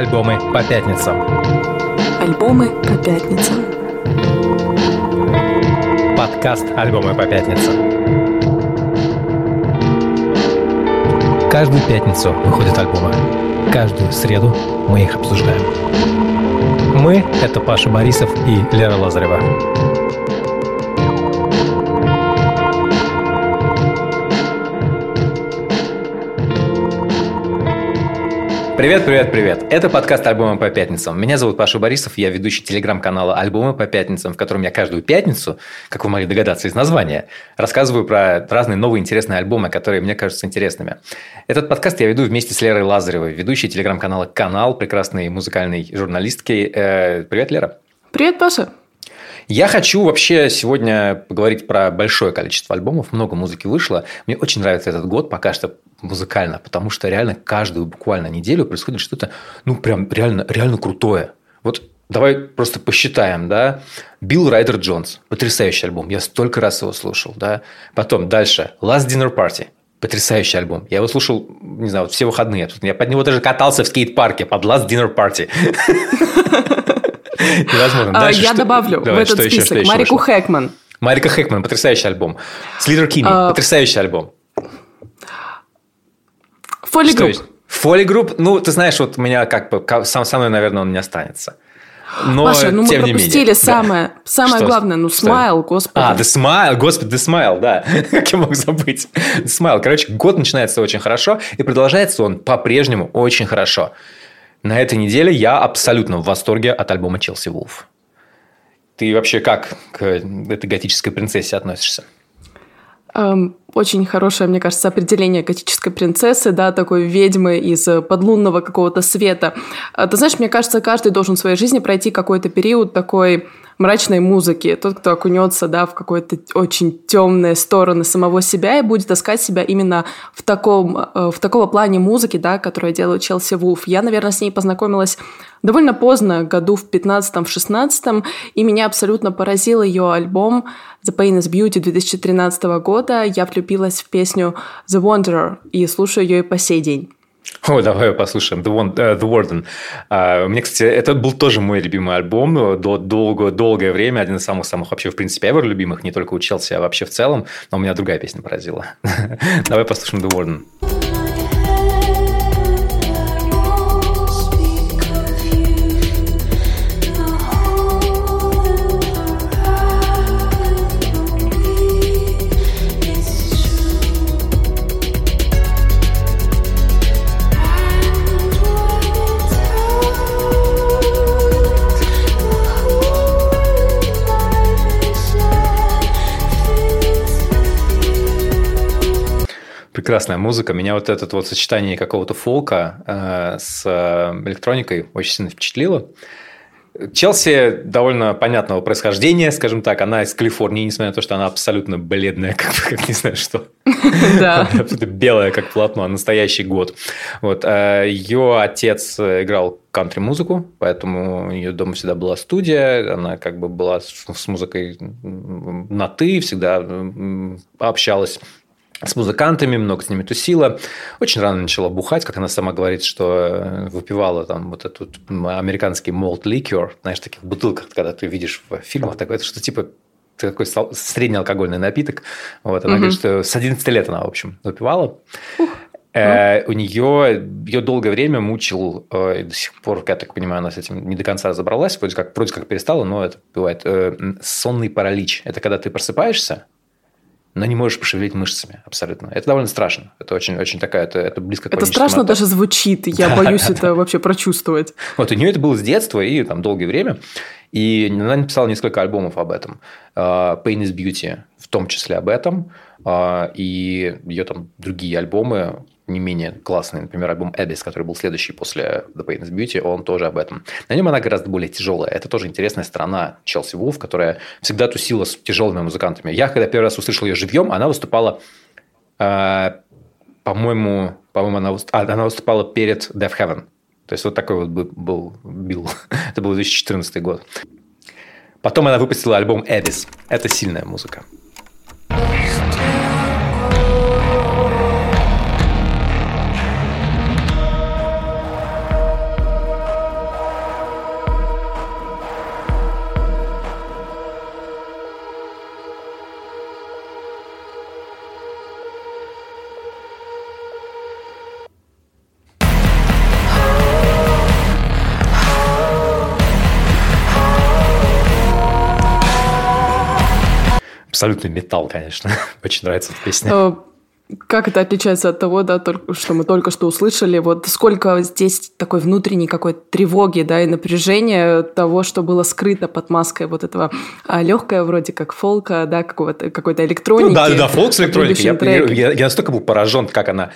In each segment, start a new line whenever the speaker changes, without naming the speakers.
Альбомы по пятницам.
Альбомы по пятницам.
Подкаст «Альбомы по пятницам». Каждую пятницу выходят альбомы. Каждую среду мы их обсуждаем. Мы — это Паша Борисов и Лера Лазарева. Привет, привет, привет. Это подкаст «Альбомы по пятницам». Меня зовут Паша Борисов, я ведущий телеграм-канала «Альбомы по пятницам», в котором я каждую пятницу, как вы могли догадаться из названия, рассказываю про разные новые интересные альбомы, которые мне кажутся интересными. Этот подкаст я веду вместе с Лерой Лазаревой, ведущей телеграм-канала «Канал», прекрасной музыкальной журналистки. Э, привет, Лера.
Привет, Паша.
Я хочу вообще сегодня поговорить про большое количество альбомов, много музыки вышло. Мне очень нравится этот год пока что музыкально, потому что реально каждую буквально неделю происходит что-то, ну, прям реально, реально крутое. Вот давай просто посчитаем, да. Билл Райдер Джонс, потрясающий альбом, я столько раз его слушал, да. Потом дальше Last Dinner Party, Потрясающий альбом. Я его слушал, не знаю, все выходные. Я под него даже катался в скейт-парке под Last Dinner Party.
Невозможно. А, я добавлю в этот список Марику Хэкман.
Марика Хэкман, потрясающий альбом. Sleater-Kinney, а, потрясающий альбом.
Folly Group.
Folly Group, ну, ты знаешь, вот у меня как бы, сам, со мной, наверное, он не останется.
Но, Паша, ну мы пропустили менее, самое, да. самое что, главное, ну, Smile, господи.
А, The Smile, господи, The Smile, да, как я мог забыть. The Smile, короче, год начинается очень хорошо, и продолжается он по-прежнему очень хорошо. На этой неделе я абсолютно в восторге от альбома Челси Вулф. Ты вообще как к этой готической принцессе относишься?
Эм, очень хорошее, мне кажется, определение готической принцессы, да, такой ведьмы из подлунного какого-то света. А, ты знаешь, мне кажется, каждый должен в своей жизни пройти какой-то период такой мрачной музыки, тот, кто окунется да, в какой-то очень темные стороны самого себя и будет искать себя именно в таком, э, в такого плане музыки, да, которую делает Челси Вулф. Я, наверное, с ней познакомилась довольно поздно, году в 15-16, и меня абсолютно поразил ее альбом The Pain is Beauty 2013 года. Я влюбилась в песню The Wanderer и слушаю ее и по сей день.
О, давай послушаем. The, One, uh, The Warden. Uh, мне, кстати, это был тоже мой любимый альбом. До, долго, долгое время. Один из самых-самых вообще, в принципе, ever любимых. Не только учился, а вообще в целом. Но у меня другая песня поразила. давай послушаем The Warden. Прекрасная музыка. Меня вот это вот сочетание какого-то фолка э, с э, электроникой очень сильно впечатлило. Челси довольно понятного происхождения, скажем так. Она из Калифорнии, несмотря на то, что она абсолютно бледная, как, как не знаю что. Да. Белая, как полотно, настоящий год. Вот. Э, Ее отец играл кантри-музыку, поэтому у нее дома всегда была студия, она как бы была с музыкой на «ты», всегда общалась с музыкантами, много с ними тусила. Очень рано начала бухать, как она сама говорит, что э, выпивала там вот этот американский malt liquor, знаешь, таких бутылках, когда ты видишь в фильмах, такое, что типа такой средний алкогольный напиток. Вот, она угу. говорит, что с 11 лет она, в общем, выпивала. Ух. Э, у нее ее долгое время мучил, э, до сих пор, я так понимаю, она с этим не до конца разобралась, вроде как, вроде как перестала, но это бывает. Э, сонный паралич. Это когда ты просыпаешься, но не можешь пошевелить мышцами абсолютно. Это довольно страшно. Это очень, очень такая, это, это близко к
Это страшно даже звучит, я да, боюсь да, это да. вообще прочувствовать.
Вот у нее это было с детства и там долгое время. И она написала несколько альбомов об этом. Uh, Pain is Beauty в том числе об этом. Uh, и ее там другие альбомы не менее классный, например, альбом Abyss, который был следующий после The Pain is Beauty, он тоже об этом. На нем она гораздо более тяжелая. Это тоже интересная сторона Челси Вулф, которая всегда тусила с тяжелыми музыкантами. Я, когда первый раз услышал ее живьем, она выступала, э, по-моему, по-моему, она, а, она выступала перед Death Heaven. То есть, вот такой вот был Билл. Это был 2014 год. Потом она выпустила альбом Abyss. Это сильная музыка. Абсолютный металл, конечно. Очень нравится эта песня.
Э, как это отличается от того, да, что мы только что услышали? Вот сколько здесь такой внутренней какой-то тревоги, да, и напряжения того, что было скрыто под маской вот этого а, легкое вроде как фолка, да, какого-то какой-то электроники. Ну,
да, да, фолк с электроникой. Я, я, я настолько был поражен, как она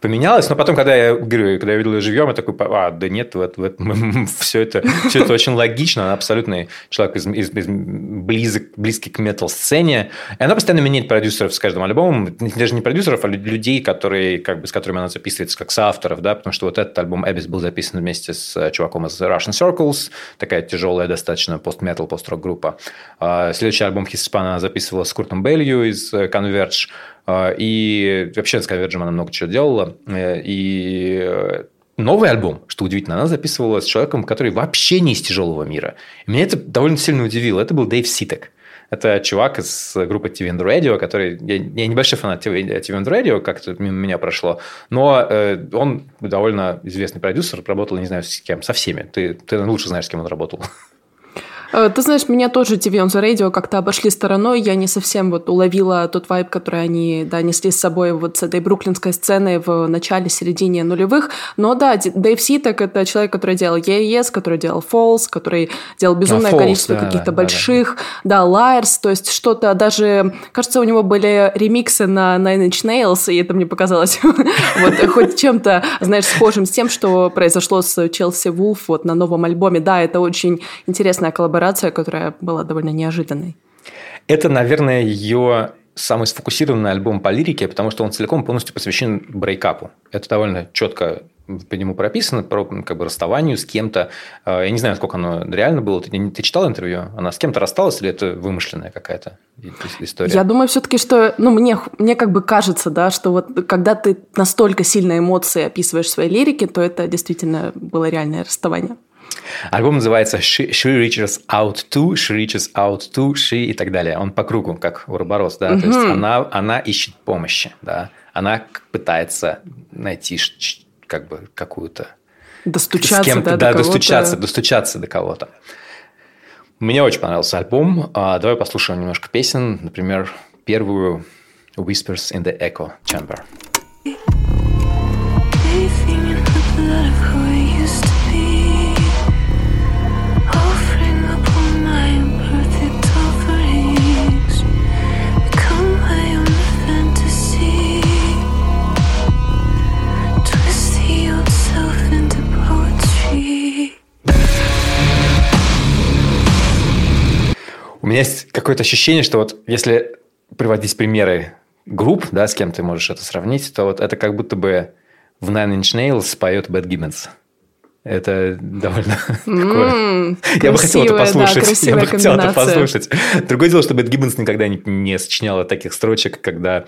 поменялось. Но потом, когда я говорю, когда я видел ее живьем, я такой, а, да нет, вот, вот, все, это, все это очень логично. Она абсолютный человек из, из, из близок, близкий к метал-сцене. И она постоянно меняет продюсеров с каждым альбомом. Даже не продюсеров, а людей, которые, как бы, с которыми она записывается как соавторов, да, потому что вот этот альбом Эбис был записан вместе с э, чуваком из Russian Circles, такая тяжелая достаточно пост-метал, пост-рок группа. А следующий альбом Хиспан она записывала с Куртом Белью из э, Converge. А, и вообще с Convergem она много чего делала. Э, и новый альбом, что удивительно, она записывала с человеком, который вообще не из тяжелого мира. И меня это довольно сильно удивило. Это был Дэйв Ситек. Это чувак из группы TV and Radio, который... Я, я небольшой фанат TV, TV and Radio, как-то мимо меня прошло, но э, он довольно известный продюсер, работал, не знаю, с кем, со всеми. Ты, ты лучше знаешь, с кем он работал.
Э, ты знаешь, меня тоже TV on the Radio как-то обошли стороной. Я не совсем вот уловила тот вайб, который они да, несли с собой вот с этой бруклинской сцены в начале, середине нулевых. Но да, Дэйв Ситек – это человек, который делал EES, который делал Falls, который делал безумное а, Falls, количество да, каких-то да, больших, да, да, Liars, то есть что-то даже, кажется, у него были ремиксы на Nine Inch Nails, и это мне показалось вот хоть чем-то, знаешь, схожим с тем, что произошло с Челси Вулф вот на новом альбоме. Да, это очень интересная коллаборация коллаборация, которая была довольно неожиданной.
Это, наверное, ее самый сфокусированный альбом по лирике, потому что он целиком полностью посвящен брейкапу. Это довольно четко по нему прописано, про как бы расставанию с кем-то. А, я не знаю, сколько оно реально было. Ты, ты читал интервью? Она с кем-то рассталась или это вымышленная какая-то история?
Я думаю все-таки, что ну, мне, мне как бы кажется, да, что вот когда ты настолько сильно эмоции описываешь в своей лирике, то это действительно было реальное расставание.
Альбом называется she, she Reaches Out To, She Reaches Out To, She и так далее. Он по кругу, как Уроборос, да. Угу. То есть она, она ищет помощи, да. Она пытается найти как бы какую-то...
Достучаться, с кем-то,
да, да достучаться, достучаться до кого-то. Мне очень понравился альбом. А, давай послушаем немножко песен. Например, первую Whispers in the Echo Chamber. Меня есть какое-то ощущение, что вот если приводить примеры групп, да, с кем ты можешь это сравнить, то вот это как будто бы в Nine Inch Nails поет Бет Гиббонс. Это довольно мм, такое... Я бы хотел это послушать. Да, я бы хотел это послушать. Другое дело, что Бет Гиббонс никогда не, не сочиняла таких строчек, когда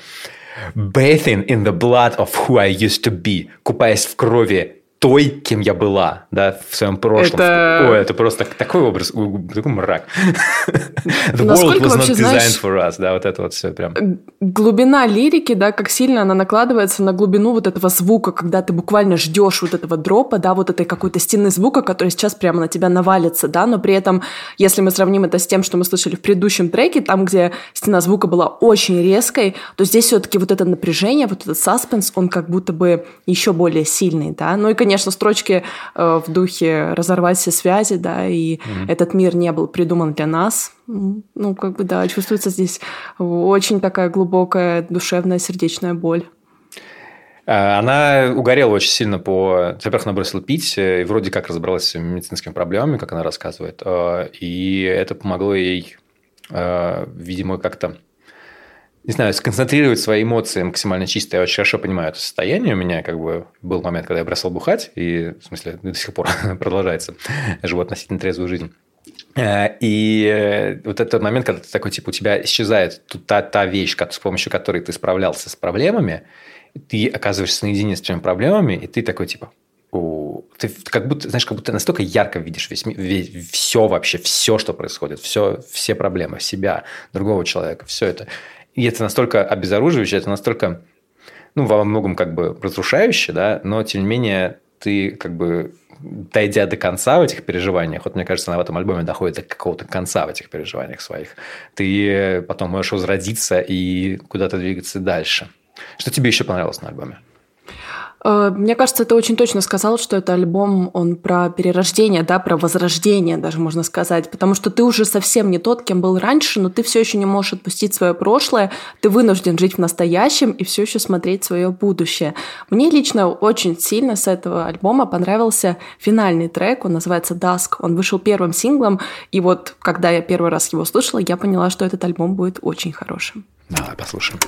Bathing in the blood of who I used to be, купаясь в крови той, кем я была, да, в своем прошлом. Это... Ой, это просто такой образ, такой мрак. The world was not designed знаешь, for us, да, вот это вот все прям.
Глубина лирики, да, как сильно она накладывается на глубину вот этого звука, когда ты буквально ждешь вот этого дропа, да, вот этой какой-то стены звука, который сейчас прямо на тебя навалится, да, но при этом, если мы сравним это с тем, что мы слышали в предыдущем треке, там, где стена звука была очень резкой, то здесь все-таки вот это напряжение, вот этот саспенс, он как будто бы еще более сильный, да, ну и, конечно, конечно, строчки э, в духе разорвать все связи, да, и mm-hmm. этот мир не был придуман для нас. Ну, как бы, да, чувствуется здесь очень такая глубокая душевная сердечная боль.
Э, она угорела очень сильно по... Во-первых, она бросила пить, э, и вроде как разобралась с медицинскими проблемами, как она рассказывает. И это помогло ей, видимо, как-то не знаю, сконцентрировать свои эмоции максимально чисто. Я очень хорошо понимаю это состояние. У меня как бы был момент, когда я бросал бухать, и, в смысле, до сих пор продолжается. Живу относительно трезвую жизнь. Э, и э, вот этот момент, когда ты такой, типа, у тебя исчезает та, та вещь, с помощью которой ты справлялся с проблемами, ты оказываешься наедине с твоими проблемами, и ты такой, типа, ты как будто, знаешь, как будто настолько ярко видишь весь, весь, все вообще, все, что происходит, все, все проблемы, себя, другого человека, все это. И это настолько обезоруживающе, это настолько, ну, во многом как бы разрушающе, да, но тем не менее ты как бы дойдя до конца в этих переживаниях, вот мне кажется, она в этом альбоме доходит до какого-то конца в этих переживаниях своих, ты потом можешь возродиться и куда-то двигаться дальше. Что тебе еще понравилось на альбоме?
Э, мне кажется, ты очень точно сказал, что это альбом, он про перерождение, да, про возрождение даже можно сказать, потому что ты уже совсем не тот, кем был раньше, но ты все еще не можешь отпустить свое прошлое, ты вынужден жить в настоящем и все еще смотреть свое будущее. Мне лично очень сильно с этого альбома понравился финальный трек, он называется Dusk, он вышел первым синглом, и вот когда я первый раз его слушала, я поняла, что этот альбом будет очень хорошим.
Давай послушаем.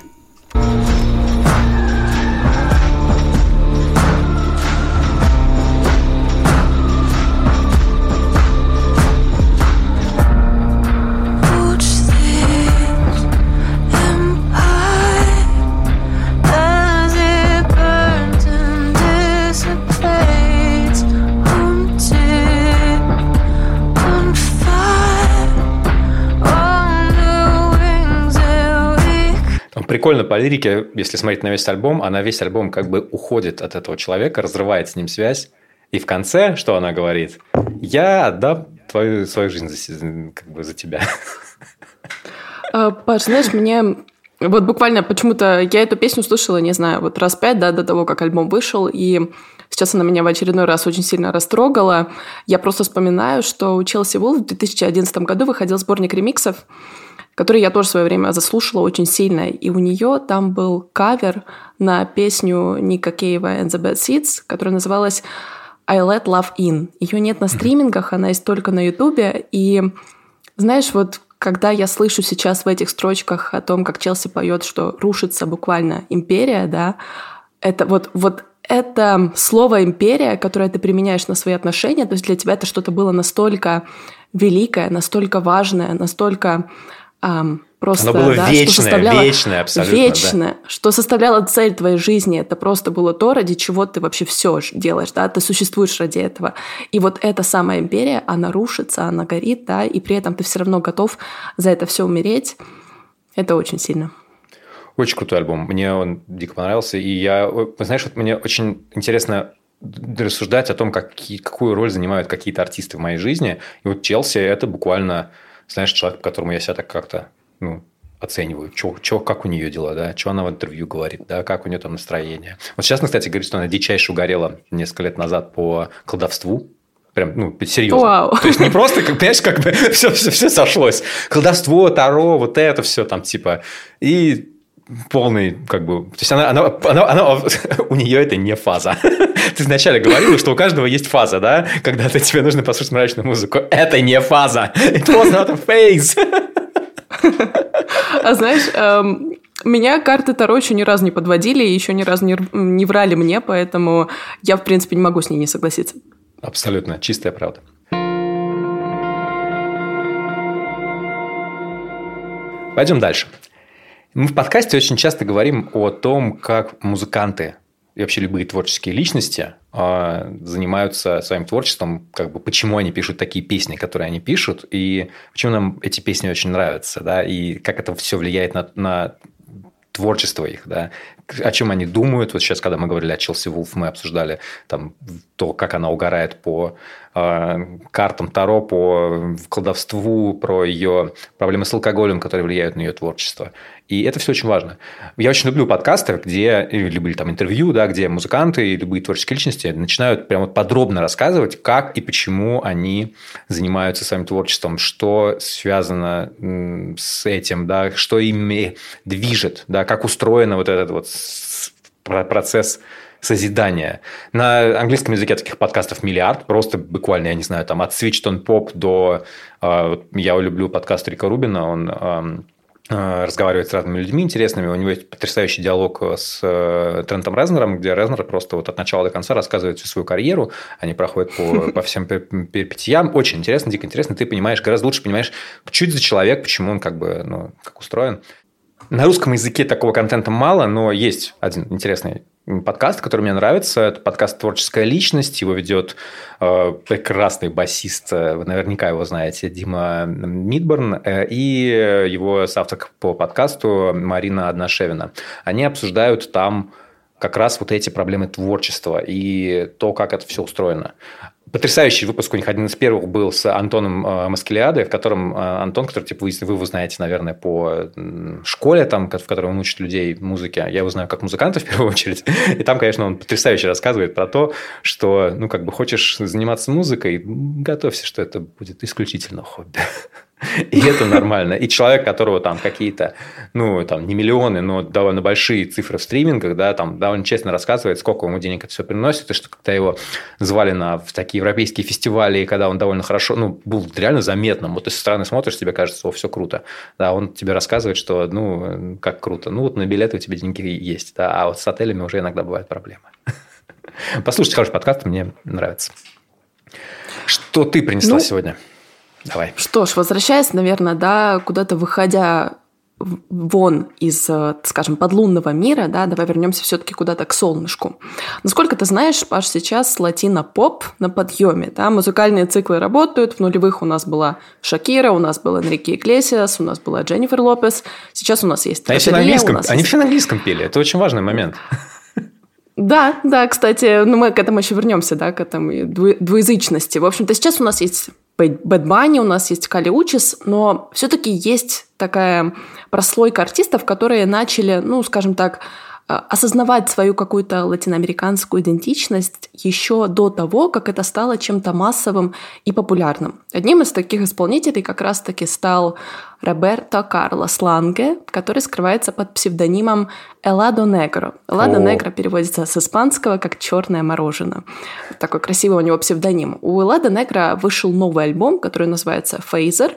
Прикольно по лирике, если смотреть на весь альбом, она весь альбом как бы уходит от этого человека, разрывает с ним связь. И в конце, что она говорит? Я отдам твою, свою жизнь за, как бы за тебя.
А, Паш, знаешь, мне вот буквально почему-то я эту песню слушала, не знаю, вот раз пять, да, до того, как альбом вышел, и сейчас она меня в очередной раз очень сильно растрогала. Я просто вспоминаю, что у Челси Вулф в 2011 году выходил сборник ремиксов, который я тоже в свое время заслушала очень сильно. И у нее там был кавер на песню Ника Кейва and the Bad Seeds, которая называлась I Let Love In. Ее нет на стримингах, она есть только на Ютубе. И знаешь, вот когда я слышу сейчас в этих строчках о том, как Челси поет, что рушится буквально империя, да, это вот, вот это слово империя, которое ты применяешь на свои отношения, то есть для тебя это что-то было настолько великое, настолько важное, настолько просто,
Оно было
да,
вечное,
что составляло,
вечное абсолютно.
Вечное, да. что составляло цель твоей жизни. Это просто было то, ради чего ты вообще все делаешь, да, ты существуешь ради этого. И вот эта самая империя, она рушится, она горит, да, и при этом ты все равно готов за это все умереть. Это очень сильно.
Очень крутой альбом. Мне он дико понравился. И я, знаешь, вот мне очень интересно рассуждать о том, какие, какую роль занимают какие-то артисты в моей жизни. И вот Челси – это буквально знаешь, человек, по которому я себя так как-то ну, оцениваю, чё, чё, как у нее дела, да, что она в интервью говорит, да, как у нее там настроение. Вот сейчас, кстати, говорит, что она дичайше угорела несколько лет назад по колдовству, Прям, ну, серьезно.
Вау.
То есть не просто, как, понимаешь, как бы все, все, все сошлось. Колдовство, таро, вот это все там типа. И полный, как бы, то есть она, она, она, она, у нее это не фаза. Ты вначале говорила, что у каждого есть фаза, да? Когда-то тебе нужно послушать мрачную музыку. Это не фаза. It was not a phase.
А знаешь, эм, меня карты Таро еще ни разу не подводили и еще ни разу не, не врали мне, поэтому я, в принципе, не могу с ней не согласиться.
Абсолютно, чистая правда. Пойдем дальше. Мы в подкасте очень часто говорим о том, как музыканты и вообще любые творческие личности э, занимаются своим творчеством, как бы почему они пишут такие песни, которые они пишут, и почему нам эти песни очень нравятся, да, и как это все влияет на, на творчество их, да, о чем они думают. Вот сейчас, когда мы говорили о Челси Вулф, мы обсуждали там то, как она угорает по картам Таро, по колдовству, про ее проблемы с алкоголем, которые влияют на ее творчество. И это все очень важно. Я очень люблю подкасты, где, или там интервью, да, где музыканты и любые творческие личности начинают прямо подробно рассказывать, как и почему они занимаются своим творчеством, что связано с этим, да, что ими движет, да, как устроено вот этот вот процесс созидания. На английском языке таких подкастов миллиард, просто буквально, я не знаю, там от Switched on Pop до... А, я люблю подкаст Рика Рубина, он Э, разговаривает с разными людьми интересными. У него есть потрясающий диалог с э, Трентом Резнером, где Резнер просто вот от начала до конца рассказывает всю свою карьеру. Они проходят по, по всем перипетиям. Очень интересно, дико интересно. Ты понимаешь, гораздо лучше понимаешь, это за человек, почему он как бы, ну, как устроен. На русском языке такого контента мало, но есть один интересный подкаст, который мне нравится. Это подкаст «Творческая личность». Его ведет э, прекрасный басист, э, вы наверняка его знаете, Дима Мидборн, э, и его соавторка по подкасту Марина Одношевина. Они обсуждают там как раз вот эти проблемы творчества и то, как это все устроено. Потрясающий выпуск у них один из первых был с Антоном э, Маскелиадой, в котором э, Антон, который типа, вы, вы его знаете, наверное, по школе, там, в которой он учит людей музыке. Я его знаю как музыканта в первую очередь. И там, конечно, он потрясающе рассказывает про то, что, ну, как бы хочешь заниматься музыкой, готовься, что это будет исключительно хобби. И это нормально. И человек, которого там какие-то, ну, там, не миллионы, но довольно большие цифры в стримингах, да, там довольно честно рассказывает, сколько ему денег это все приносит, и что когда его звали на в такие европейские фестивали, и когда он довольно хорошо, ну, был реально заметным. Вот ты со стороны смотришь, тебе кажется, о, все круто. Да, он тебе рассказывает, что, ну, как круто. Ну, вот на билеты у тебя деньги есть, да, а вот с отелями уже иногда бывают проблемы. Послушайте хороший подкаст, мне нравится. Что ты принесла ну, сегодня? Давай.
Что ж, возвращаясь, наверное, да, куда-то выходя вон из, э, скажем, подлунного мира, да, давай вернемся все-таки куда-то к солнышку. Насколько ты знаешь, Паш, сейчас латино-поп на подъеме, да, музыкальные циклы работают, в нулевых у нас была Шакира, у нас был Энрике Иглесиас, у нас была Дженнифер Лопес, сейчас у нас есть
а все на английском, Они есть... все на английском пели, это очень важный момент.
Да, да, кстати, ну мы к этому еще вернемся, да, к этому двуязычности. В общем-то, сейчас у нас есть Bad Bunny, у нас есть Кали Учис, но все-таки есть такая прослойка артистов, которые начали, ну, скажем так, осознавать свою какую-то латиноамериканскую идентичность еще до того, как это стало чем-то массовым и популярным. Одним из таких исполнителей как раз-таки стал Роберто Карлос Ланге, который скрывается под псевдонимом Эладо Негро. Эладо Негро переводится с испанского как «черное мороженое». Такой красивый у него псевдоним. У Эладо Негро вышел новый альбом, который называется «Фейзер»,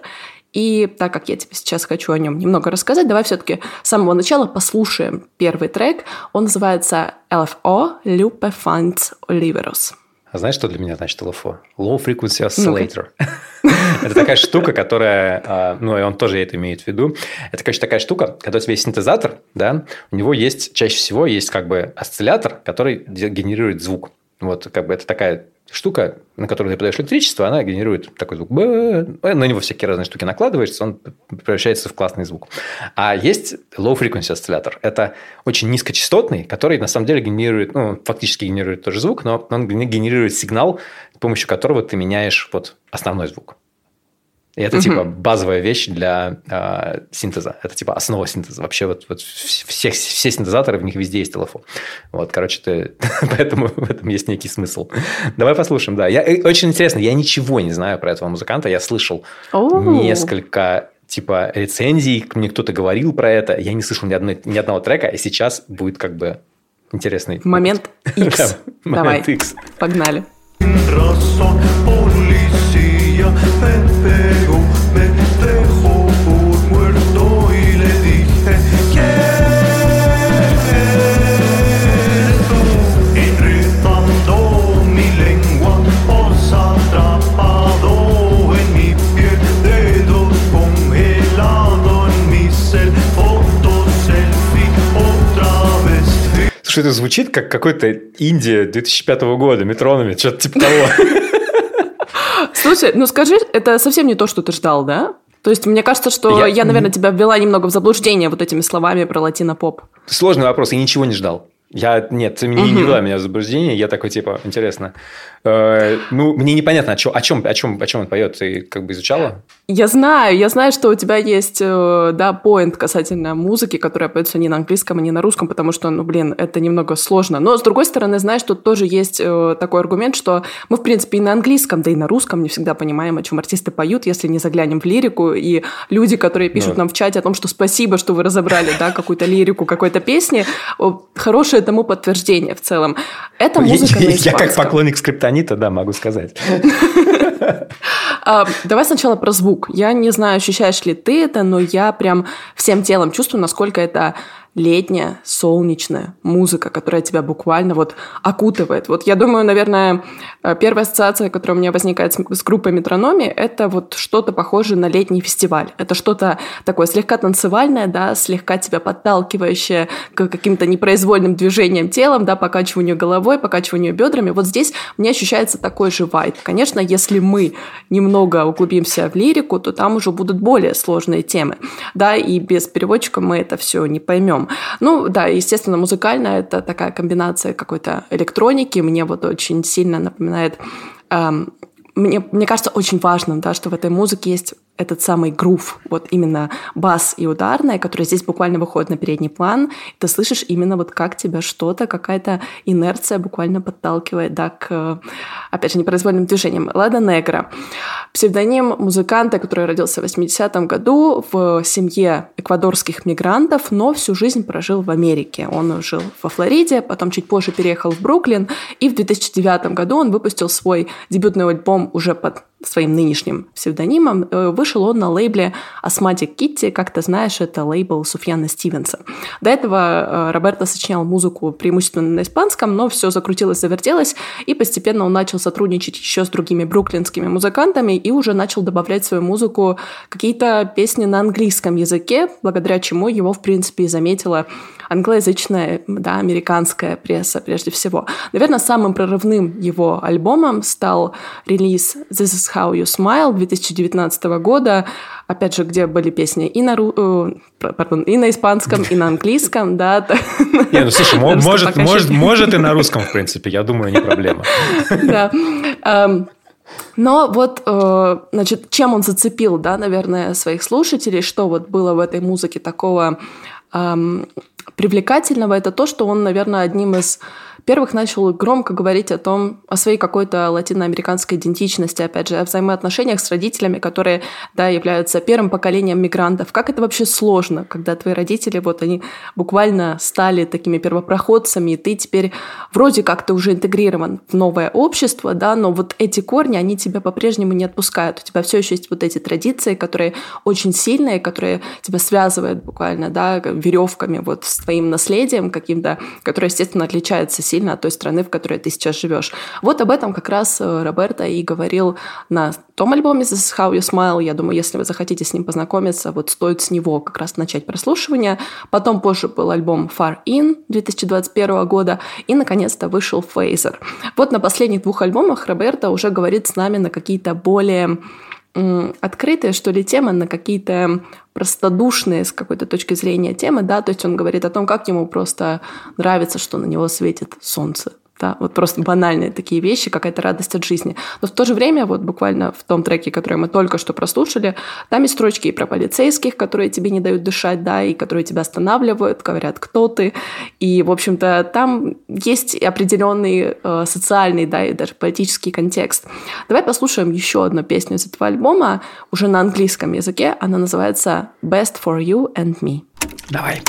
и так как я тебе сейчас хочу о нем немного рассказать, давай все-таки с самого начала послушаем первый трек. Он называется LFO Lupe Funds Oliveros.
А знаешь, что для меня значит LFO? Low Frequency Oscillator. Это такая штука, которая, а, ну, и он тоже это имеет в виду. Это, короче, такая штука, когда у тебя есть синтезатор, да, у него есть, чаще всего есть как бы осциллятор, который генерирует звук. Вот, как бы это такая штука, на которую ты подаешь электричество, она генерирует такой звук. На него всякие разные штуки накладываешься, он превращается в классный звук. А есть low frequency осциллятор. Это очень низкочастотный, который на самом деле генерирует, ну, фактически генерирует тоже звук, но он генерирует сигнал, с помощью которого ты меняешь вот основной звук. И это, типа, базовая вещь для э, синтеза. Это, типа, основа синтеза. Вообще, вот, вот все, все синтезаторы, в них везде есть телефон. Вот, короче, ты... поэтому в этом есть некий смысл. Давай послушаем, да. Я, э, очень интересно, я ничего не знаю про этого музыканта. Я слышал несколько типа рецензий, мне кто-то говорил про это, я не слышал ни, одной, ни одного трека, и сейчас будет как бы интересный...
Момент X. Давай, погнали.
Что это звучит как какой-то Индия 2005 года, метронами, что-то типа того.
Слушай, ну скажи, это совсем не то, что ты ждал, да? То есть мне кажется, что я, я наверное, тебя ввела немного в заблуждение вот этими словами про латино-поп.
Сложный вопрос, я ничего не ждал. Я, нет, ты не вела меня в заблуждение, я такой, типа, интересно. Э, ну, мне непонятно, о чем, о чем, о чем, о чем он поет, ты как бы изучала?
Я знаю, я знаю, что у тебя есть, э, да, поинт касательно музыки, которая поется не на английском, а не на русском, потому что, ну, блин, это немного сложно. Но, с другой стороны, знаешь, тут тоже есть э, такой аргумент, что мы, в принципе, и на английском, да и на русском не всегда понимаем, о чем артисты поют, если не заглянем в лирику, и люди, которые пишут ну. нам в чате о том, что спасибо, что вы разобрали, да, какую-то лирику какой-то песни, хорошее тому подтверждение в целом. Это музыка я, на
Я как поклонник скриптонита, да, могу сказать.
А, давай сначала про звук. Я не знаю, ощущаешь ли ты это, но я прям всем телом чувствую, насколько это летняя, солнечная музыка, которая тебя буквально вот окутывает. Вот я думаю, наверное, э, первая ассоциация, которая у меня возникает с, группой Метрономи, это вот что-то похожее на летний фестиваль. Это что-то такое слегка танцевальное, да, слегка тебя подталкивающее к каким-то непроизвольным движениям телом, да, покачиванию головой, покачиванию бедрами. Вот здесь мне ощущается такой же вайт. Конечно, если мы немного углубимся в лирику, то там уже будут более сложные темы, да, и без переводчика мы это все не поймем. Ну, да, естественно, музыкально это такая комбинация какой-то электроники. Мне вот очень сильно напоминает эм, мне, мне кажется очень важным, да, что в этой музыке есть этот самый грув, вот именно бас и ударная, который здесь буквально выходит на передний план, ты слышишь именно вот как тебя что-то, какая-то инерция буквально подталкивает, да, к, опять же, непроизвольным движениям. Лада Негра. Псевдоним музыканта, который родился в 80-м году в семье эквадорских мигрантов, но всю жизнь прожил в Америке. Он жил во Флориде, потом чуть позже переехал в Бруклин, и в 2009 году он выпустил свой дебютный альбом уже под своим нынешним псевдонимом, э, вышел он на лейбле Asthmatic Kitty, как ты знаешь, это лейбл Суфьяна Стивенса. До этого э, Роберто сочинял музыку преимущественно на испанском, но все закрутилось, завертелось, и постепенно он начал сотрудничать еще с другими бруклинскими музыкантами и уже начал добавлять в свою музыку какие-то песни на английском языке, благодаря чему его, в принципе, и заметила англоязычная, да, американская пресса прежде всего. Наверное, самым прорывным его альбомом стал релиз This is How You Smile 2019 года, опять же, где были песни и на, ру... Э, пардон, и на испанском, и на английском, да.
Не, ну слушай, может, может, может и на русском, в принципе, я думаю, не проблема.
Да. Эм, но вот, э, значит, чем он зацепил, да, наверное, своих слушателей, что вот было в этой музыке такого эм, привлекательного, это то, что он, наверное, одним из первых начал громко говорить о том, о своей какой-то латиноамериканской идентичности, опять же, о взаимоотношениях с родителями, которые, да, являются первым поколением мигрантов. Как это вообще сложно, когда твои родители, вот они буквально стали такими первопроходцами, и ты теперь вроде как ты уже интегрирован в новое общество, да, но вот эти корни, они тебя по-прежнему не отпускают. У тебя все еще есть вот эти традиции, которые очень сильные, которые тебя связывают буквально, да, веревками вот с твоим наследием каким-то, которое, естественно, отличается сильно сильно от той страны, в которой ты сейчас живешь. Вот об этом как раз э, Роберто и говорил на том альбоме This is How You Smile. Я думаю, если вы захотите с ним познакомиться, вот стоит с него как раз начать прослушивание. Потом позже был альбом Far In 2021 года. И, наконец-то, вышел Phaser. Вот на последних двух альбомах Роберто уже говорит с нами на какие-то более открытые, что ли, темы, на какие-то простодушные с какой-то точки зрения темы, да, то есть он говорит о том, как ему просто нравится, что на него светит солнце, да, вот просто банальные такие вещи, какая-то радость от жизни. Но в то же время, вот буквально в том треке, который мы только что прослушали, там есть строчки и про полицейских, которые тебе не дают дышать, да, и которые тебя останавливают, говорят, кто ты. И, в общем-то, там есть определенный э, социальный, да, и даже политический контекст. Давай послушаем еще одну песню из этого альбома, уже на английском языке. Она называется «Best for You and Me».
Давай.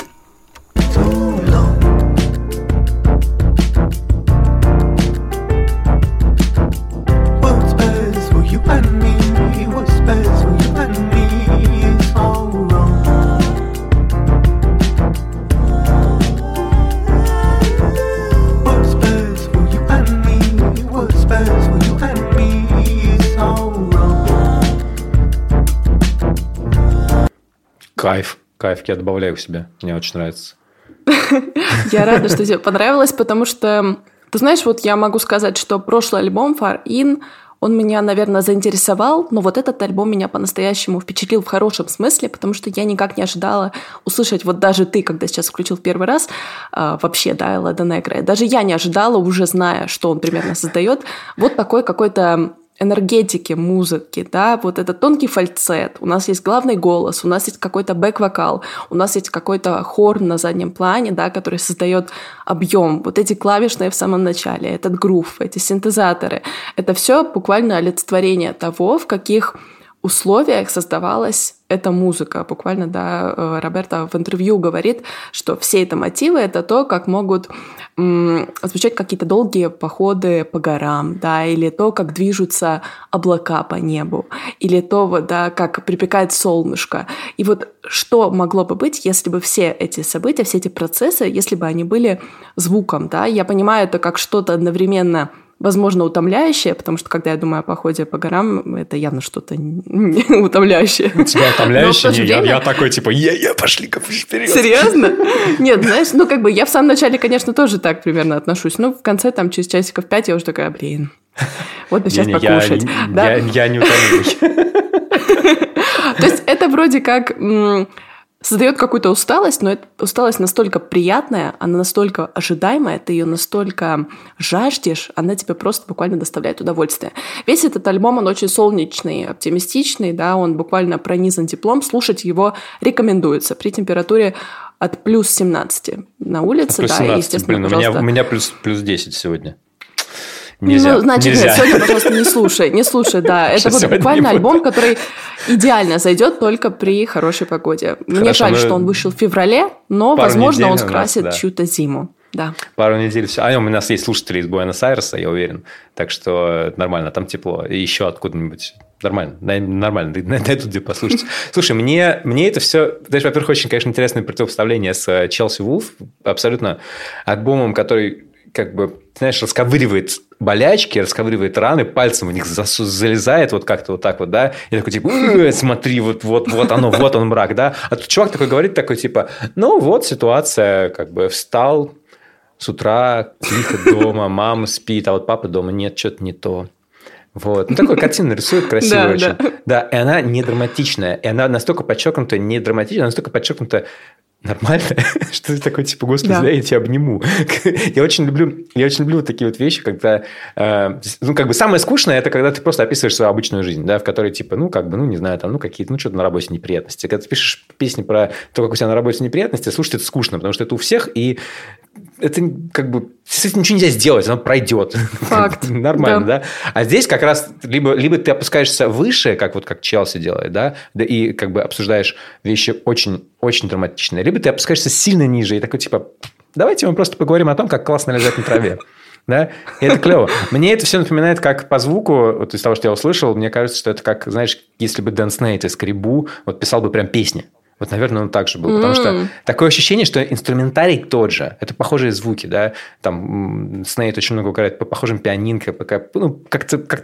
Кайф, кайф, я добавляю к себе, мне очень нравится.
Я рада, что тебе понравилось, потому что, ты знаешь, вот я могу сказать, что прошлый альбом Far In, он меня, наверное, заинтересовал, но вот этот альбом меня по-настоящему впечатлил в хорошем смысле, потому что я никак не ожидала услышать, вот даже ты, когда сейчас включил первый раз, э, вообще, да, Лада Негра, даже я не ожидала, уже зная, что он примерно создает, вот такой какой-то энергетики музыки, да, вот этот тонкий фальцет, у нас есть главный голос, у нас есть какой-то бэк-вокал, у нас есть какой-то хор на заднем плане, да, который создает объем, вот эти клавишные в самом начале, этот грув, эти синтезаторы, это все буквально олицетворение того, в каких условиях создавалась эта музыка. Буквально, да, э, Роберто в интервью говорит, что все это мотивы — это то, как могут м- звучать какие-то долгие походы по горам, да, или то, как движутся облака по небу, или то, да, как припекает солнышко. И вот что могло бы быть, если бы все эти события, все эти процессы, если бы они были звуком, да? Я понимаю это как что-то одновременно возможно, утомляющее, потому что, когда я думаю о походе по горам, это явно что-то утомляющее.
У тебя утомляющее? Не, время... я, я такой, типа, я, я пошли как вперед.
Серьезно? Нет, знаешь, ну, как бы я в самом начале, конечно, тоже так примерно отношусь. Ну, в конце, там, через часиков пять я уже такая, блин, вот бы сейчас покушать.
Я, я, я не утомлюсь.
То есть это вроде как создает какую-то усталость, но эта усталость настолько приятная, она настолько ожидаемая, ты ее настолько жаждешь, она тебе просто буквально доставляет удовольствие. Весь этот альбом, он очень солнечный, оптимистичный, да, он буквально пронизан теплом, слушать его рекомендуется при температуре от плюс 17 на улице,
плюс
да,
17.
и, естественно,
Блин, у меня, у меня плюс, плюс 10 сегодня.
Нельзя. Ну, значит, Нельзя. нет, сегодня, пожалуйста, не слушай, не слушай, да. Это вот буквально альбом, который идеально зайдет только при хорошей погоде. Мне Хорошо, жаль, что он вышел в феврале, но, возможно, он скрасит да. чью-то зиму. Да.
Пару недель все. А у нас есть слушатели из Буэнос-Айреса, я уверен. Так что нормально, там тепло. И еще откуда-нибудь Нормально, нормально, найдут где послушать. Слушай, мне, мне это все, знаешь, во-первых, очень, конечно, интересное противопоставление с Челси Вулф, абсолютно альбомом, который как бы, знаешь, расковыривает болячки, расковыривает раны, пальцем в них залезает вот как-то вот так вот, да, и такой типа, «Э, смотри, вот, вот, вот оно, вот он мрак, да, а тут чувак такой говорит, такой типа, ну вот ситуация, как бы встал с утра, тихо дома, мама спит, а вот папа дома нет, что-то не то. Вот. Ну, такой картину рисует красиво очень. Да, и она не драматичная. И она настолько подчеркнута не драматичная, настолько подчеркнута нормально, что ты такой, типа, господи, да. я тебя обниму. я очень люблю, я очень люблю вот такие вот вещи, когда, э, ну, как бы самое скучное, это когда ты просто описываешь свою обычную жизнь, да, в которой, типа, ну, как бы, ну, не знаю, там, ну, какие-то, ну, что-то на работе неприятности. Когда ты пишешь песни про то, как у тебя на работе неприятности, слушать это скучно, потому что это у всех, и это как бы с этим ничего нельзя сделать, оно пройдет.
Факт.
Нормально, да. да? А здесь как раз либо, либо ты опускаешься выше, как вот как Челси делает, да, да и как бы обсуждаешь вещи очень, очень драматичные, либо ты опускаешься сильно ниже и такой типа, давайте мы просто поговорим о том, как классно лежать на траве. Да? И это клево. Мне это все напоминает, как по звуку, вот из того, что я услышал, мне кажется, что это как, знаешь, если бы Дэн Снейт из Крибу вот писал бы прям песни. Вот, наверное, он так же был. Потому что такое ощущение, что инструментарий тот же. Это похожие звуки, да. Там Снейт очень много играет по похожим пианинкам. Ну, как-то как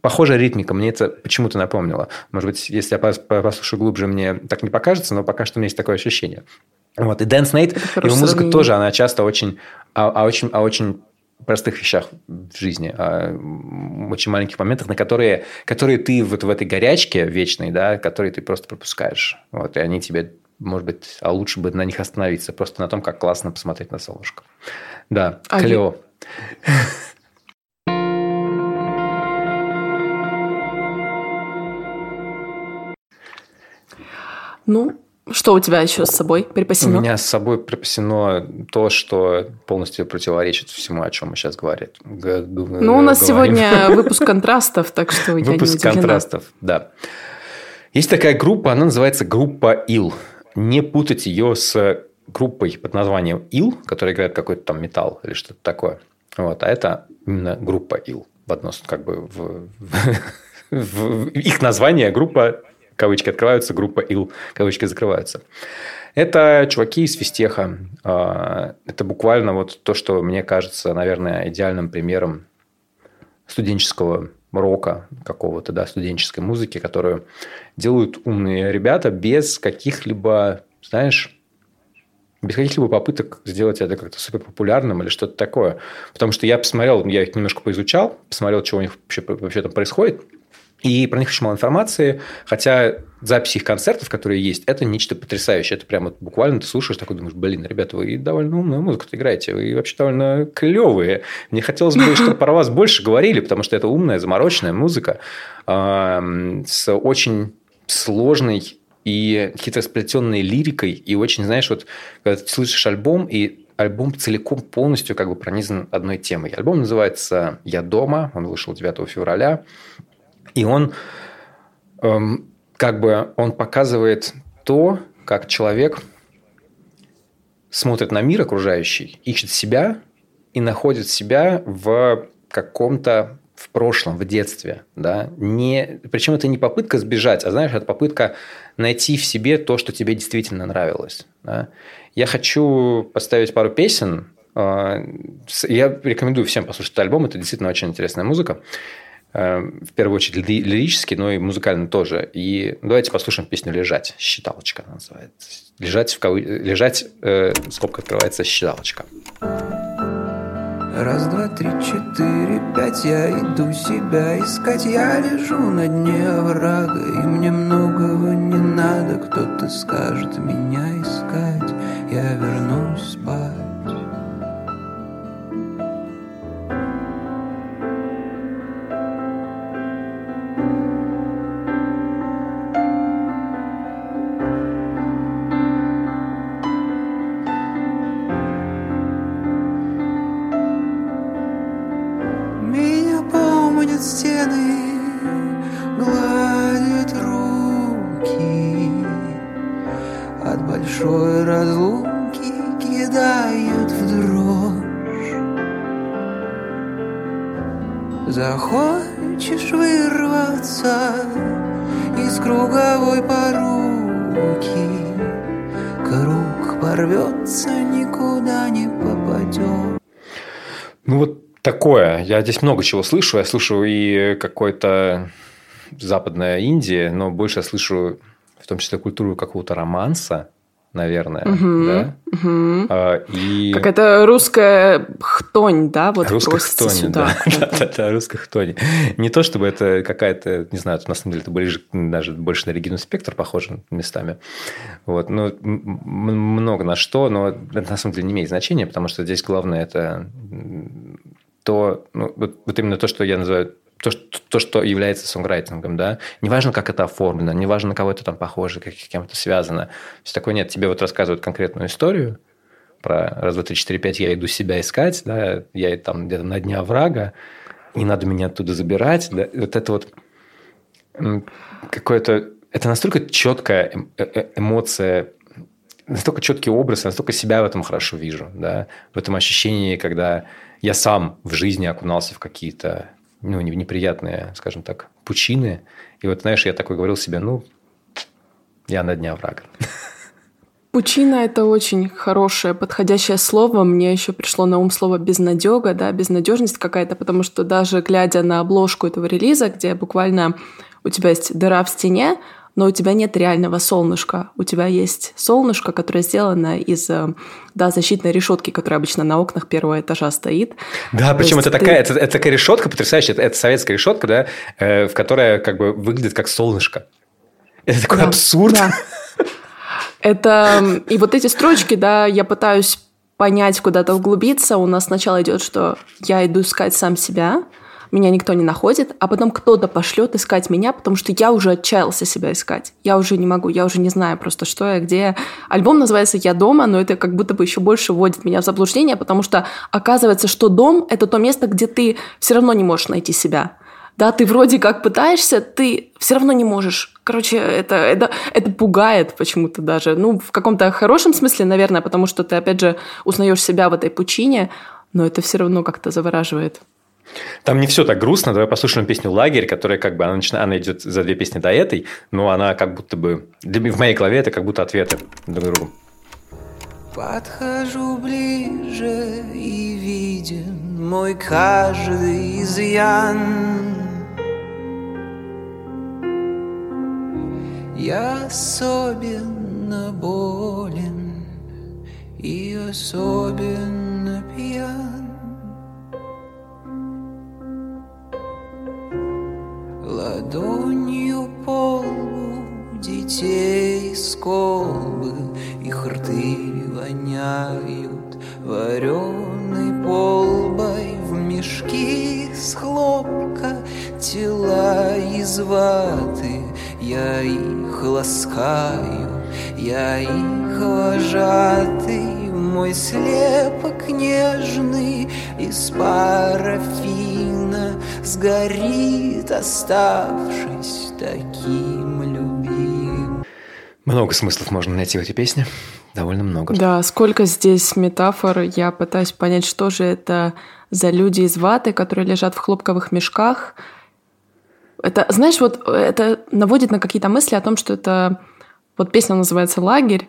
похожая ритмика. Мне это почему-то напомнило. Может быть, если я послушаю глубже, мне так не покажется, но пока что у меня есть такое ощущение. Вот. И Дэн Снейт, его музыка сравнение. тоже, она часто очень, а, а очень, а очень простых вещах в жизни, о очень маленьких моментах, на которые, которые ты вот в этой горячке вечной, да, которые ты просто пропускаешь. Вот, и они тебе, может быть, а лучше бы на них остановиться, просто на том, как классно посмотреть на солнышко. Да, а клево.
Ну, что у тебя еще с собой припасено?
У меня с собой припасено то, что полностью противоречит всему, о чем мы сейчас говорим.
Ну, у нас сегодня выпуск контрастов, так что я
Выпуск
не
контрастов, да. Есть такая группа, она называется группа ИЛ. Не путать ее с группой под названием ИЛ, которая играет какой-то там металл или что-то такое. Вот, а это именно группа ИЛ в одно, как бы в, в, в их название группа кавычки открываются, группа ИЛ, кавычки закрываются. Это чуваки из физтеха. А, это буквально вот то, что мне кажется, наверное, идеальным примером студенческого рока, какого-то, да, студенческой музыки, которую делают умные ребята без каких-либо, знаешь, без каких-либо попыток сделать это как-то супер популярным или что-то такое. Потому что я посмотрел, я их немножко поизучал, посмотрел, что у них вообще, вообще там происходит. И про них очень мало информации, хотя записи их концертов, которые есть, это нечто потрясающее. Это прямо буквально ты слушаешь, такой думаешь, блин, ребята, вы довольно умную музыку играете, вы вообще довольно клевые. Мне хотелось бы, чтобы про вас больше говорили, потому что это умная, замороченная музыка с очень сложной и хитросплетенной лирикой, и очень, знаешь, вот когда ты слышишь альбом, и альбом целиком полностью как бы пронизан одной темой. Альбом называется «Я дома», он вышел 9 февраля, и он эм, как бы он показывает то, как человек смотрит на мир окружающий, ищет себя и находит себя в каком-то в прошлом, в детстве, да, не, причем это не попытка сбежать, а знаешь, это попытка найти в себе то, что тебе действительно нравилось. Да. Я хочу поставить пару песен. Э, я рекомендую всем послушать этот альбом, это действительно очень интересная музыка. Эм, в первую очередь лирически, но и музыкально тоже. И давайте послушаем песню «Лежать». «Считалочка» называется. «Лежать», в кавы... «Лежать» э, скобка открывается «Считалочка».
Раз, два, три, четыре, пять Я иду себя искать Я лежу на дне врага И мне многого не надо Кто-то скажет меня искать Я вернусь спать гладит стены, гладит руки. От большой разлуки кидает в дрожь. Захочешь вырваться из круговой поруки, Круг порвется никуда не
такое. Я здесь много чего слышу. Я слышу и какой-то западная Индия, но больше я слышу в том числе культуру какого-то романса, наверное, угу, да?
Угу. А, и... Какая-то русская хтонь, да? Вот
русская хтонь, сюда. да. да, да, русская хтонь. Не то, чтобы это какая-то, не знаю, на самом деле это ближе, даже больше на Регину Спектр похоже местами. Вот, ну, много на что, но это на самом деле не имеет значения, потому что здесь главное это то ну, вот, вот именно то, что я называю то, что, то, что является сонграйтингом, да, неважно, как это оформлено, неважно, кого это там похоже, как, с кем это связано, все такое нет, тебе вот рассказывают конкретную историю про раз, два, три, четыре, пять, я иду себя искать, да, я там где-то на дне врага, не надо меня оттуда забирать, да, вот это вот какое-то, это настолько четкая эм, э, э, эмоция, настолько четкий образ, настолько себя в этом хорошо вижу, да, в этом ощущении, когда я сам в жизни окунался в какие-то ну, неприятные, скажем так, пучины. И вот, знаешь, я такой говорил себе, ну, я на дня врага.
Пучина – это очень хорошее, подходящее слово. Мне еще пришло на ум слово «безнадега», да, безнадежность какая-то, потому что даже глядя на обложку этого релиза, где буквально у тебя есть дыра в стене, но у тебя нет реального солнышка. У тебя есть солнышко, которое сделано из э, да, защитной решетки, которая обычно на окнах первого этажа стоит.
Да, То причем это, ты... такая, это, это такая решетка потрясающая. Это, это советская решетка, да, э, в которая как бы выглядит как солнышко. Это такой да, абсурд. Да.
Это и вот эти строчки, да, я пытаюсь понять, куда-то углубиться. У нас сначала идет, что я иду искать сам себя, меня никто не находит, а потом кто-то пошлет искать меня, потому что я уже отчаялся себя искать. Я уже не могу, я уже не знаю просто, что я, где Альбом называется «Я дома», но это как будто бы еще больше вводит меня в заблуждение, потому что оказывается, что дом — это то место, где ты все равно не можешь найти себя. Да, ты вроде как пытаешься, ты все равно не можешь. Короче, это, это, это пугает почему-то даже. Ну, в каком-то хорошем смысле, наверное, потому что ты, опять же, узнаешь себя в этой пучине, но это все равно как-то завораживает.
Там не все так грустно. Давай послушаем песню «Лагерь», которая как бы, она, начинает, она идет за две песни до этой, но она как будто бы... В моей голове это как будто ответы друг другу.
Подхожу ближе и виден мой каждый изъян. Я особенно болен и особенно пьян. Ладонью по лбу детей с колбы Их рты воняют вареной полбой. В мешки с хлопка тела из ваты Я их ласкаю, я их вожатый. Мой слепок нежный из парафина Сгорит, оставшись таким любимым.
Много смыслов можно найти в этой песне. Довольно много.
Да, сколько здесь метафор. Я пытаюсь понять, что же это за люди из ваты, которые лежат в хлопковых мешках. Это, знаешь, вот это наводит на какие-то мысли о том, что это... Вот песня называется «Лагерь»,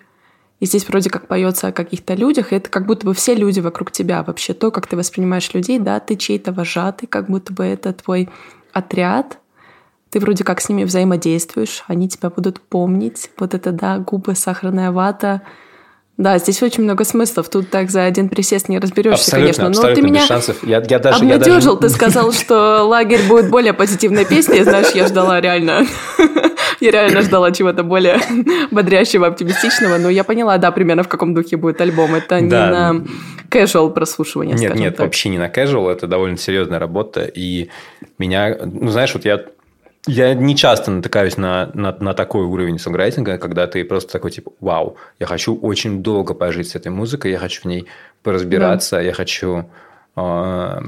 и здесь вроде как поется о каких-то людях, и это как будто бы все люди вокруг тебя вообще. То, как ты воспринимаешь людей, да, ты чей-то вожатый, как будто бы это твой отряд, ты вроде как с ними взаимодействуешь, они тебя будут помнить. Вот это, да, губы, сахарная вата, Да, здесь очень много смыслов. Тут так за один присест не разберешься,
абсолютно,
конечно. Но
абсолютно
ты меня
шансов. Я, я даже,
обнадежил,
я даже...
ты сказал, что лагерь будет более позитивной песней. Знаешь, я ждала реально... Я реально ждала чего-то более бодрящего, оптимистичного. Но я поняла, да, примерно в каком духе будет альбом. Это не на casual прослушивание,
Нет, нет,
так.
вообще не на casual. Это довольно серьезная работа. И меня... Ну, знаешь, вот я я не часто натыкаюсь на, на, на такой уровень сонграйтинга, когда ты просто такой, типа, вау, я хочу очень долго пожить с этой музыкой, я хочу в ней поразбираться, да. я хочу... Э,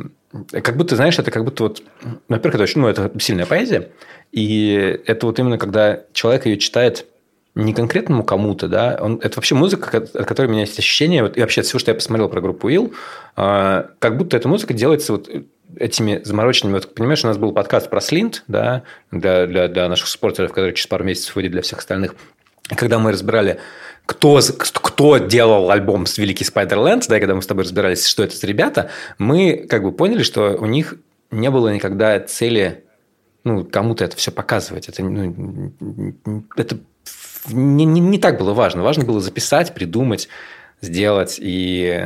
как будто, знаешь, это как будто вот... Во-первых, это очень, ну, это сильная поэзия, и это вот именно когда человек ее читает не конкретному кому-то, да, он, это вообще музыка, от которой у меня есть ощущение, вот, и вообще все, что я посмотрел про группу Will, э, как будто эта музыка делается вот этими замороченными... Вот, понимаешь, у нас был подкаст про Слинт, да, для, для, для наших спортеров, который через пару месяцев выйдет для всех остальных. Когда мы разбирали, кто, кто делал альбом с Великий Спайдерленд, да, когда мы с тобой разбирались, что это за ребята, мы как бы поняли, что у них не было никогда цели ну, кому-то это все показывать. Это, ну, это не, не, не так было важно. Важно было записать, придумать, сделать. И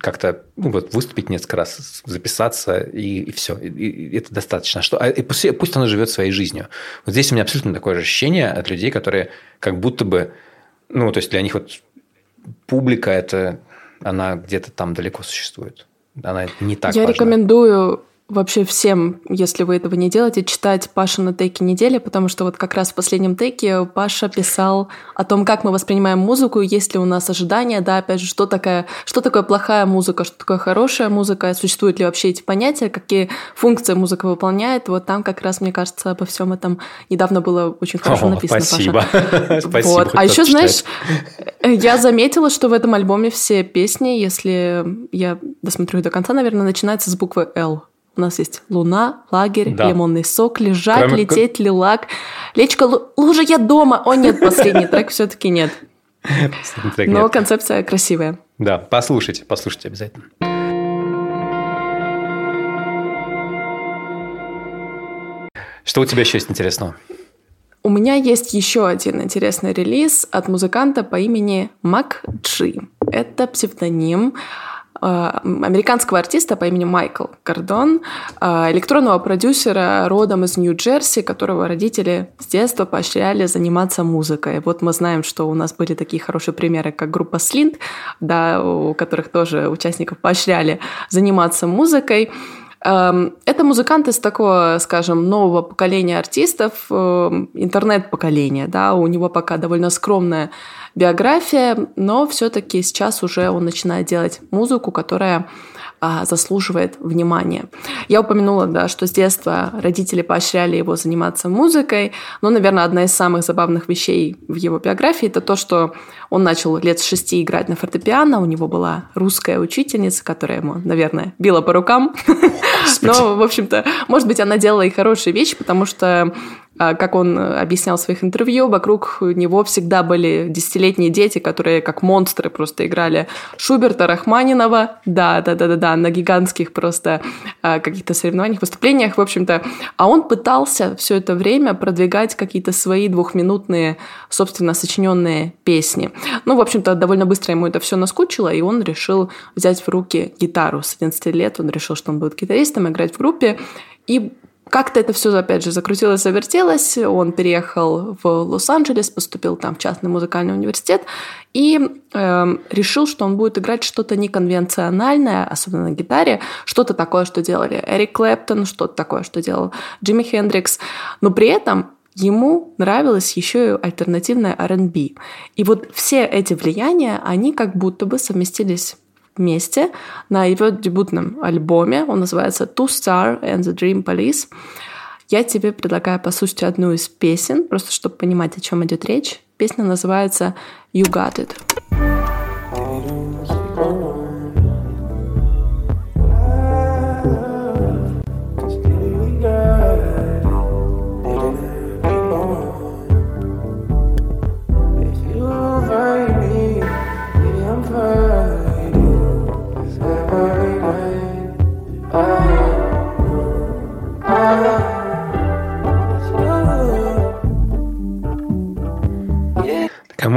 как-то ну, вот, выступить несколько раз, записаться, и, и все. И, и это достаточно. Что, а, и пусть, пусть оно живет своей жизнью. Вот здесь у меня абсолютно такое же ощущение от людей, которые как будто бы... Ну, то есть, для них вот публика – это она где-то там далеко существует. Она не так
Я
важна.
рекомендую вообще всем, если вы этого не делаете, читать Паша на теке недели, потому что вот как раз в последнем теке Паша писал о том, как мы воспринимаем музыку, есть ли у нас ожидания, да, опять же, что такое, что такое плохая музыка, что такое хорошая музыка, существуют ли вообще эти понятия, какие функции музыка выполняет. Вот там как раз, мне кажется, обо всем этом недавно было очень хорошо О, написано,
спасибо.
Паша.
спасибо.
Вот. А еще, знаешь, я заметила, что в этом альбоме все песни, если я досмотрю до конца, наверное, начинаются с буквы «Л». У нас есть луна, лагерь, да. лимонный сок, лежать, Кроме... лететь, лилак. Лечка, лужа, я дома. О, нет, последний трек все-таки нет. Но концепция красивая.
Да, послушайте, послушайте обязательно. Что у тебя еще есть интересного?
У меня есть еще один интересный релиз от музыканта по имени Мак Джи. Это псевдоним американского артиста по имени Майкл Гордон, э, электронного продюсера родом из Нью-Джерси, которого родители с детства поощряли заниматься музыкой. Вот мы знаем, что у нас были такие хорошие примеры, как группа Слинт, да, у которых тоже участников поощряли заниматься музыкой. Эм, это музыкант из такого, скажем, нового поколения артистов, эм, интернет-поколения, да, у него пока довольно скромная биография, но все-таки сейчас уже он начинает делать музыку, которая а, заслуживает внимания. Я упомянула, да, что с детства родители поощряли его заниматься музыкой, но, наверное, одна из самых забавных вещей в его биографии это то, что он начал лет с шести играть на фортепиано, у него была русская учительница, которая ему, наверное, била по рукам. Но, в общем-то, может быть, она делала и хорошие вещи, потому что как он объяснял в своих интервью, вокруг него всегда были десятилетние дети, которые как монстры просто играли Шуберта, Рахманинова, да, да, да, да, да, на гигантских просто а, каких-то соревнованиях, выступлениях, в общем-то. А он пытался все это время продвигать какие-то свои двухминутные, собственно, сочиненные песни. Ну, в общем-то, довольно быстро ему это все наскучило, и он решил взять в руки гитару. С 11 лет он решил, что он будет гитаристом, играть в группе. И как-то это все, опять же, закрутилось, завертелось. Он переехал в Лос-Анджелес, поступил там в частный музыкальный университет и э, решил, что он будет играть что-то неконвенциональное, особенно на гитаре, что-то такое, что делали Эрик Клэптон, что-то такое, что делал Джимми Хендрикс. Но при этом ему нравилось еще и альтернативное R&B. И вот все эти влияния, они как будто бы совместились вместе на его дебютном альбоме. Он называется Two Star and the Dream Police. Я тебе предлагаю послушать одну из песен, просто чтобы понимать, о чем идет речь. Песня называется You Got It.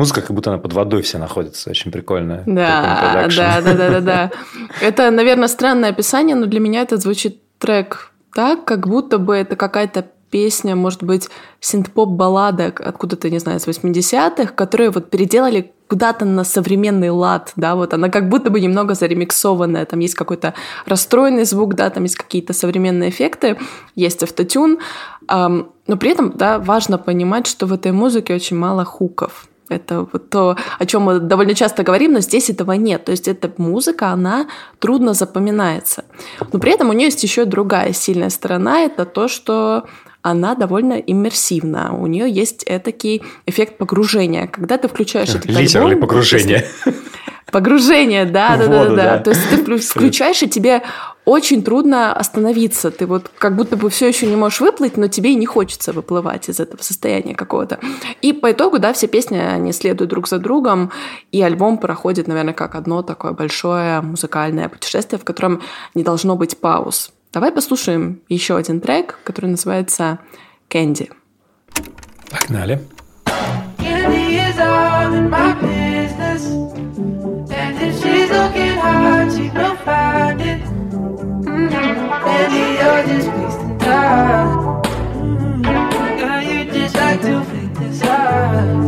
Музыка, как будто она под водой вся находится. Очень прикольная.
Да, да, да, да, да, да. Это, наверное, странное описание, но для меня это звучит трек так, как будто бы это какая-то песня, может быть, синт-поп-баллада откуда-то, не знаю, с 80-х, которые вот переделали куда-то на современный лад, да, вот она как будто бы немного заремиксованная, там есть какой-то расстроенный звук, да, там есть какие-то современные эффекты, есть автотюн, но при этом, да, важно понимать, что в этой музыке очень мало хуков, это вот то, о чем мы довольно часто говорим, но здесь этого нет. То есть эта музыка, она трудно запоминается. Но при этом у нее есть еще другая сильная сторона. Это то, что она довольно иммерсивна. У нее есть этакий эффект погружения. Когда ты включаешь этот
альбом... погружение.
Погружение, да, да, да, да. То есть ты включаешь, и тебе очень трудно остановиться. Ты вот как будто бы все еще не можешь выплыть, но тебе и не хочется выплывать из этого состояния какого-то. И по итогу, да, все песни, они следуют друг за другом, и альбом проходит, наверное, как одно такое большое музыкальное путешествие, в котором не должно быть пауз. Давай послушаем еще один трек, который называется «Кэнди».
Погнали. Maybe you're just wasting time. Girl, you just like to fake this out.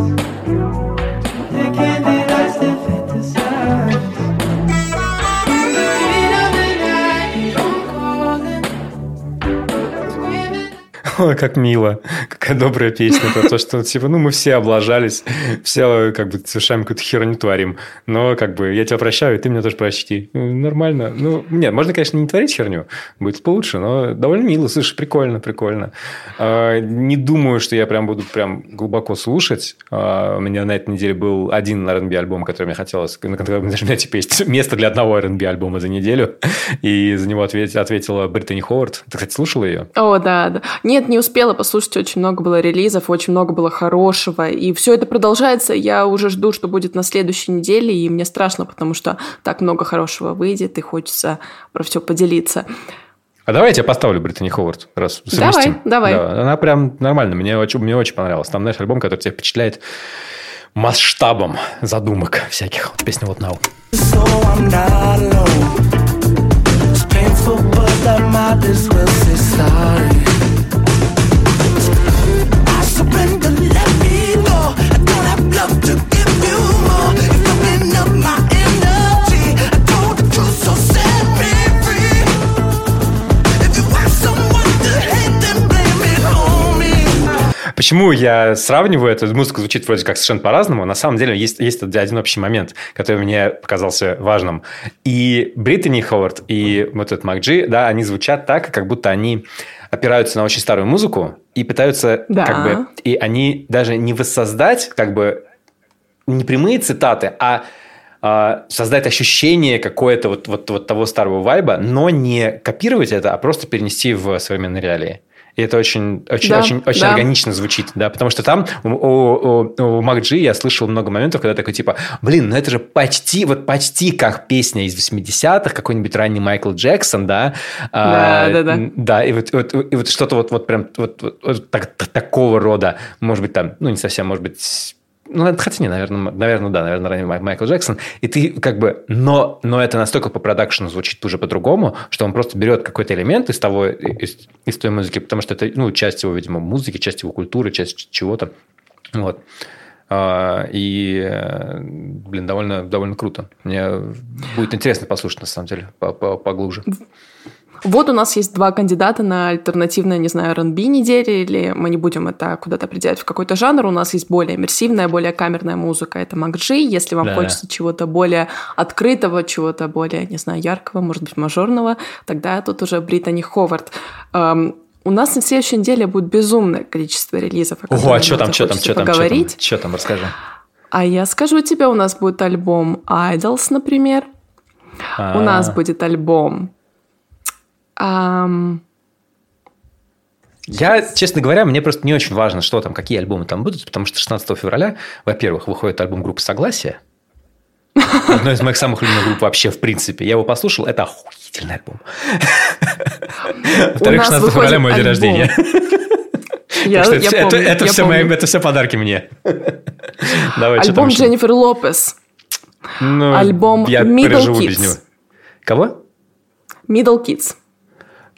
Как мило. Какая добрая песня про то, что, типа, ну, мы все облажались, все, как бы, совершаем какую-то херню творим. Но, как бы, я тебя прощаю, и ты меня тоже прости. Ну, нормально. Ну, нет, можно, конечно, не творить херню, будет получше, но довольно мило. Слушай, прикольно, прикольно. А, не думаю, что я прям буду прям глубоко слушать. А, у меня на этой неделе был один R&B альбом, который мне хотелось, на котором даже у меня, типа, есть место для одного R&B альбома за неделю. И за него ответ, ответила Британи Ховард. Ты, кстати, слушала ее?
О, да, да. Нет, не успела послушать, очень много было релизов, очень много было хорошего, и все это продолжается, я уже жду, что будет на следующей неделе, и мне страшно, потому что так много хорошего выйдет, и хочется про все поделиться.
А давай я тебе поставлю Британи Ховард, раз
совместим. Давай, давай. Да,
она прям нормально, мне очень, мне очень понравилась. Там, знаешь, альбом, который тебя впечатляет масштабом задумок всяких. Вот песня вот «Now». So I'm not alone. It's painful, but I might as well say sorry. Почему я сравниваю это? Музыка звучит вроде как совершенно по-разному. На самом деле есть, есть один общий момент, который мне показался важным. И Британи Ховард, и вот этот Макджи, да, они звучат так, как будто они опираются на очень старую музыку и пытаются да. как бы... И они даже не воссоздать как бы не прямые цитаты, а, а создать ощущение какое-то вот, вот, вот того старого вайба, но не копировать это, а просто перенести в современные реалии. И это очень, очень, да, очень, очень да. органично звучит, да, потому что там у, у, у MacG я слышал много моментов, когда такой типа, блин, ну это же почти, вот почти как песня из 80-х, какой-нибудь ранний Майкл Джексон, да,
да, а, да, да.
да, и вот, вот, и вот что-то вот, вот прям вот, вот, вот так, такого рода, может быть, там, ну не совсем, может быть, ну, хотя не, наверное, наверное, да, наверное, ранее Майкл Джексон. И ты как бы... Но, но это настолько по продакшену звучит уже по-другому, что он просто берет какой-то элемент из того, из, из той музыки, потому что это, ну, часть его, видимо, музыки, часть его культуры, часть чего-то. Вот. А, и, блин, довольно, довольно круто. Мне будет интересно послушать, на самом деле, поглубже.
Вот у нас есть два кандидата на альтернативное, не знаю, R&B недели, или мы не будем это куда-то определять в какой-то жанр. У нас есть более иммерсивная, более камерная музыка. Это Макджи. Если вам да. хочется чего-то более открытого, чего-то более, не знаю, яркого, может быть, мажорного, тогда тут уже Британи Ховард. Эм, у нас на следующей неделе будет безумное количество релизов.
Ого, а что там, что там, что там, что там, что там, расскажи.
А я скажу тебе, у нас будет альбом Idols, например. А-а-а. У нас будет альбом Um...
Я, честно говоря, мне просто не очень важно, что там, какие альбомы там будут, потому что 16 февраля, во-первых, выходит альбом группы «Согласие», Одно из моих самых любимых групп вообще, в принципе. Я его послушал, это охуительный альбом. Во-вторых, 16 февраля мой день рождения. Я, это, я помню, это, это, я все помню. мои, это все подарки мне. Давай,
Альбом? Дженнифер Лопес.
Ну,
Альбом
я
Middle Kids.
Кого?
Middle Kids.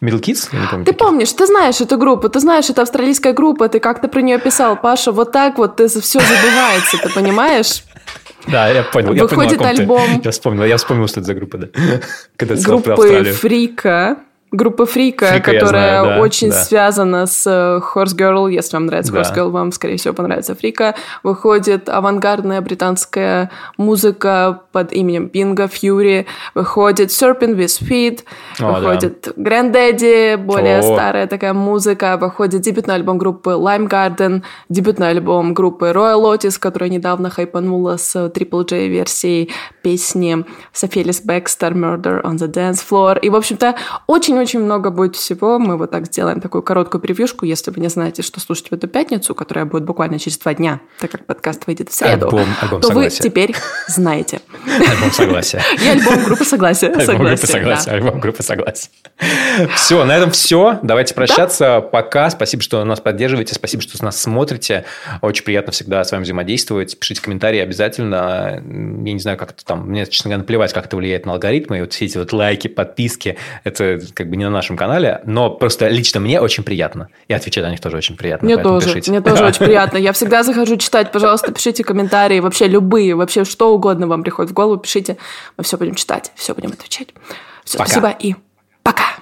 Middle Kids? Я не помню.
Ты помнишь, ты знаешь эту группу, ты знаешь, это австралийская группа, ты как-то про нее писал, Паша, вот так вот ты все забывается, ты понимаешь?
Да, я понял. я понял,
Выходит
ком ты.
альбом.
Я вспомнил, я вспомнил, что это за группа, да. Когда
Группы. Фрика, группа Фрика,
Фрика
которая
знаю, да,
очень
да.
связана с э, Horse Girl, если вам нравится
Да.
Horse Girl, вам, скорее всего, понравится Фрика. Выходит авангардная британская музыка под именем Bingo Fury, выходит Serpent with Feet,
О, да.
выходит Granddaddy, более
О.
старая такая музыка, выходит дебютный альбом группы Lime Garden, дебютный альбом группы Royal Lotus, которая недавно хайпанула с Triple J версией песни Софелис Бекстер Murder on the Dance Floor. И, в общем-то, очень-очень много будет всего. Мы вот так сделаем такую короткую превьюшку, если вы не знаете, что слушать в эту пятницу, которая будет буквально через два дня, так как подкаст выйдет в среду,
Альбом- альбом
то вы
согласия.
теперь знаете.
Альбом согласия.
И альбом группы Согласия.
Альбом группы согласия. Альбом группы согласия. Все, на этом все. Давайте прощаться. Пока. Спасибо, что нас поддерживаете. Спасибо, что нас смотрите. Очень приятно всегда с вами взаимодействовать. Пишите комментарии обязательно. Я не знаю, как это там. Мне, честно говоря, наплевать, как это влияет на алгоритмы. И вот все эти вот лайки, подписки. Это как бы не на нашем канале. Но просто лично мне очень приятно. И отвечать на них тоже очень приятно.
Мне тоже,
пишите.
мне тоже очень приятно. Я всегда захожу читать, пожалуйста, пишите комментарии, вообще любые, вообще что угодно вам приходит в голову, пишите. Мы все будем читать, все будем отвечать. Все, спасибо и пока.